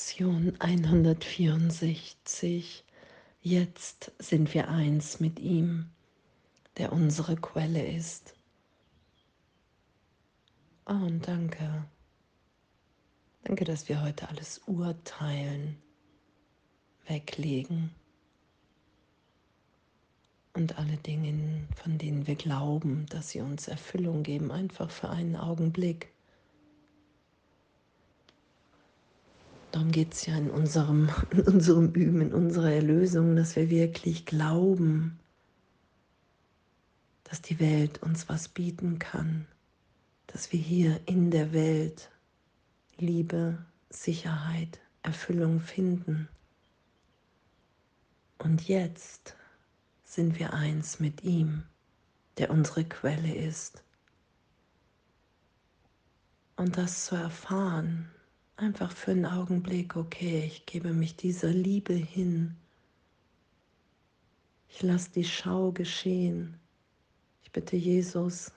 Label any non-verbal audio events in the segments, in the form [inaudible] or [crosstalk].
Lektion 164. Jetzt sind wir eins mit ihm, der unsere Quelle ist. Oh, und danke. Danke, dass wir heute alles urteilen, weglegen und alle Dinge, von denen wir glauben, dass sie uns Erfüllung geben, einfach für einen Augenblick Darum geht es ja in unserem, [laughs] in unserem Üben, in unserer Erlösung, dass wir wirklich glauben, dass die Welt uns was bieten kann, dass wir hier in der Welt Liebe, Sicherheit, Erfüllung finden. Und jetzt sind wir eins mit ihm, der unsere Quelle ist. Und das zu erfahren, Einfach für einen Augenblick, okay, ich gebe mich dieser Liebe hin. Ich lasse die Schau geschehen. Ich bitte Jesus,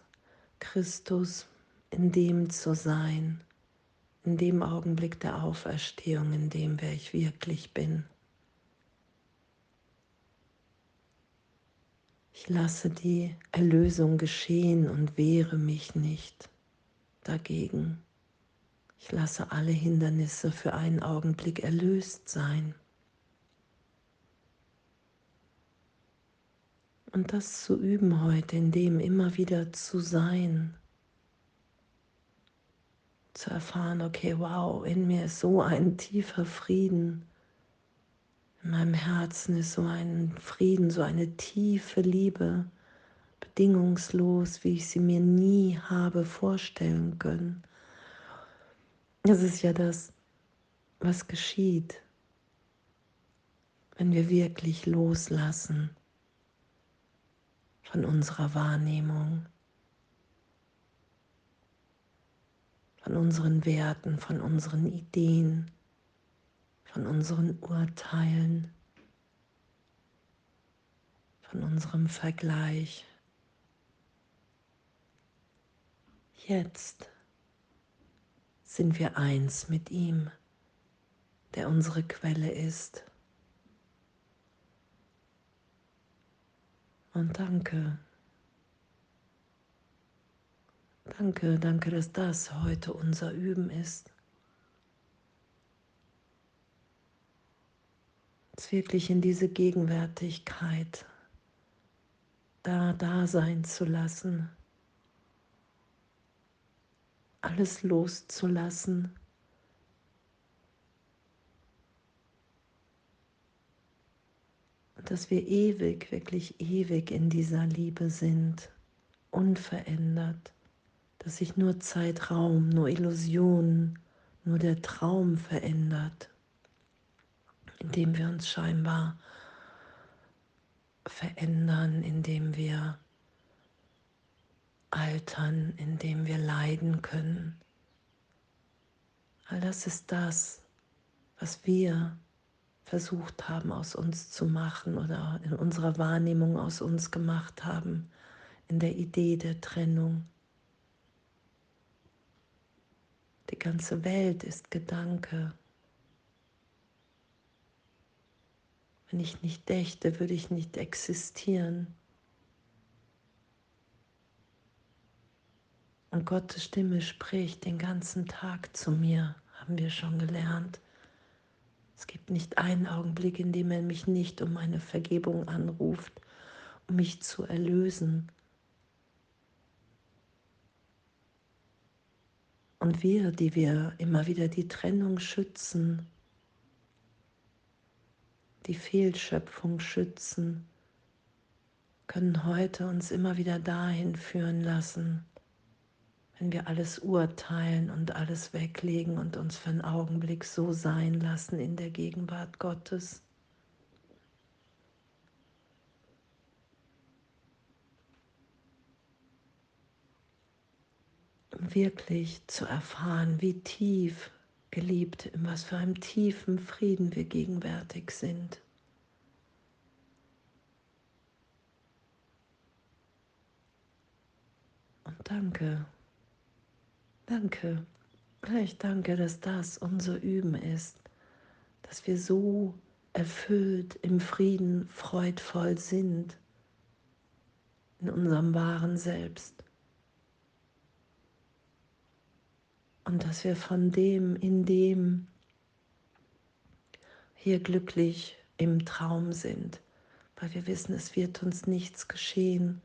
Christus, in dem zu sein, in dem Augenblick der Auferstehung, in dem, wer ich wirklich bin. Ich lasse die Erlösung geschehen und wehre mich nicht dagegen. Ich lasse alle Hindernisse für einen Augenblick erlöst sein. Und das zu üben heute, in dem immer wieder zu sein, zu erfahren, okay, wow, in mir ist so ein tiefer Frieden, in meinem Herzen ist so ein Frieden, so eine tiefe Liebe, bedingungslos, wie ich sie mir nie habe vorstellen können. Das ist ja das, was geschieht, wenn wir wirklich loslassen von unserer Wahrnehmung, von unseren Werten, von unseren Ideen, von unseren Urteilen, von unserem Vergleich. Jetzt sind wir eins mit ihm, der unsere Quelle ist. Und danke. Danke, danke, dass das heute unser Üben ist. Uns wirklich in diese Gegenwärtigkeit da da sein zu lassen alles loszulassen. Dass wir ewig, wirklich ewig in dieser Liebe sind, unverändert, dass sich nur Zeitraum, nur Illusionen, nur der Traum verändert, indem wir uns scheinbar verändern, indem wir altern, indem wir leiden können. All das ist das, was wir versucht haben aus uns zu machen oder in unserer Wahrnehmung aus uns gemacht haben, in der Idee der Trennung. Die ganze Welt ist Gedanke. Wenn ich nicht dächte, würde ich nicht existieren. Und Gottes Stimme spricht den ganzen Tag zu mir, haben wir schon gelernt. Es gibt nicht einen Augenblick, in dem er mich nicht um meine Vergebung anruft, um mich zu erlösen. Und wir, die wir immer wieder die Trennung schützen, die Fehlschöpfung schützen, können heute uns immer wieder dahin führen lassen, wenn wir alles urteilen und alles weglegen und uns für einen Augenblick so sein lassen in der Gegenwart Gottes. Wirklich zu erfahren, wie tief geliebt, in was für einem tiefen Frieden wir gegenwärtig sind. Und danke. Danke. Ich danke, dass das unser Üben ist, dass wir so erfüllt im Frieden, freudvoll sind in unserem wahren Selbst. Und dass wir von dem, in dem hier glücklich im Traum sind, weil wir wissen, es wird uns nichts geschehen.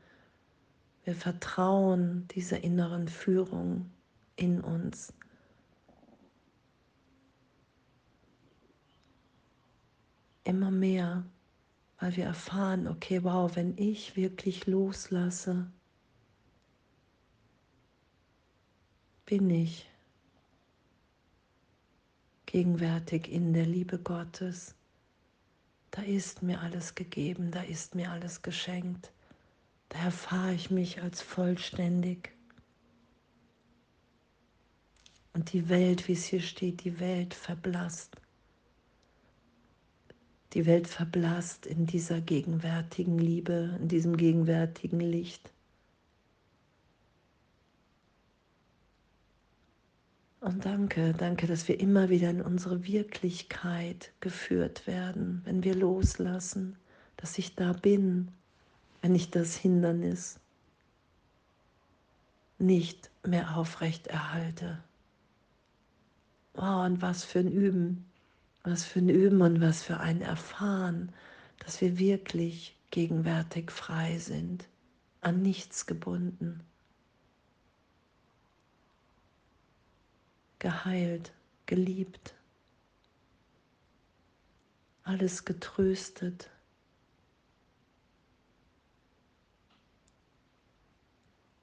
Wir vertrauen dieser inneren Führung in uns. Immer mehr, weil wir erfahren, okay, wow, wenn ich wirklich loslasse, bin ich gegenwärtig in der Liebe Gottes. Da ist mir alles gegeben, da ist mir alles geschenkt. Da erfahre ich mich als vollständig. Und die Welt, wie es hier steht, die Welt verblasst. Die Welt verblasst in dieser gegenwärtigen Liebe, in diesem gegenwärtigen Licht. Und danke, danke, dass wir immer wieder in unsere Wirklichkeit geführt werden, wenn wir loslassen, dass ich da bin, wenn ich das Hindernis nicht mehr aufrecht erhalte. Wow, und was für ein Üben, was für ein Üben und was für ein Erfahren, dass wir wirklich gegenwärtig frei sind, an nichts gebunden. geheilt, geliebt, alles getröstet.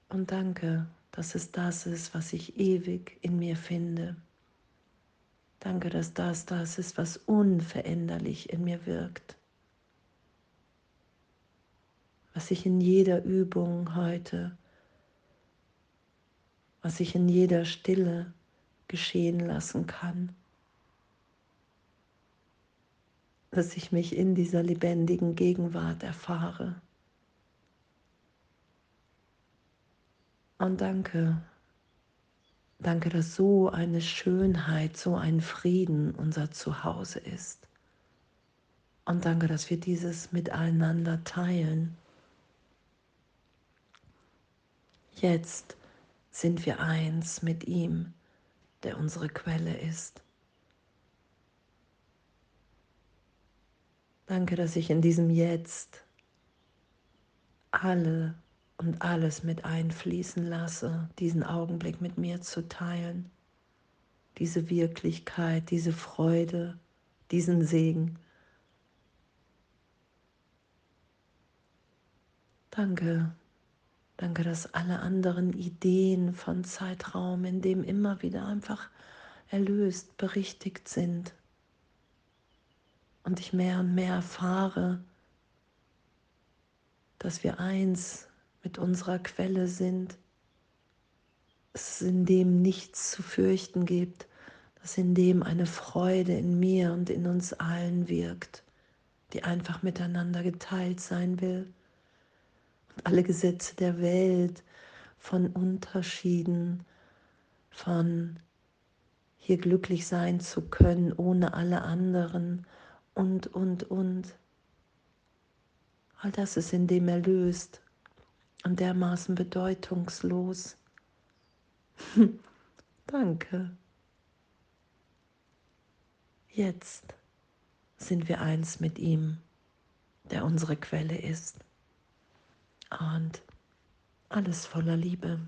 Und danke, dass es das ist, was ich ewig in mir finde. Danke, dass das das ist, was unveränderlich in mir wirkt. Was ich in jeder Übung heute, was ich in jeder Stille geschehen lassen kann. Dass ich mich in dieser lebendigen Gegenwart erfahre. Und danke, danke, dass so eine Schönheit, so ein Frieden unser Zuhause ist. Und danke, dass wir dieses miteinander teilen. Jetzt sind wir eins mit ihm der unsere Quelle ist. Danke, dass ich in diesem Jetzt alle und alles mit einfließen lasse, diesen Augenblick mit mir zu teilen, diese Wirklichkeit, diese Freude, diesen Segen. Danke, Danke, dass alle anderen Ideen von Zeitraum, in dem immer wieder einfach erlöst, berichtigt sind. Und ich mehr und mehr erfahre, dass wir eins mit unserer Quelle sind, dass es in dem nichts zu fürchten gibt, dass in dem eine Freude in mir und in uns allen wirkt, die einfach miteinander geteilt sein will alle Gesetze der Welt, von Unterschieden, von hier glücklich sein zu können ohne alle anderen und, und, und. All das ist in dem erlöst und dermaßen bedeutungslos. [laughs] Danke. Jetzt sind wir eins mit ihm, der unsere Quelle ist und alles voller Liebe.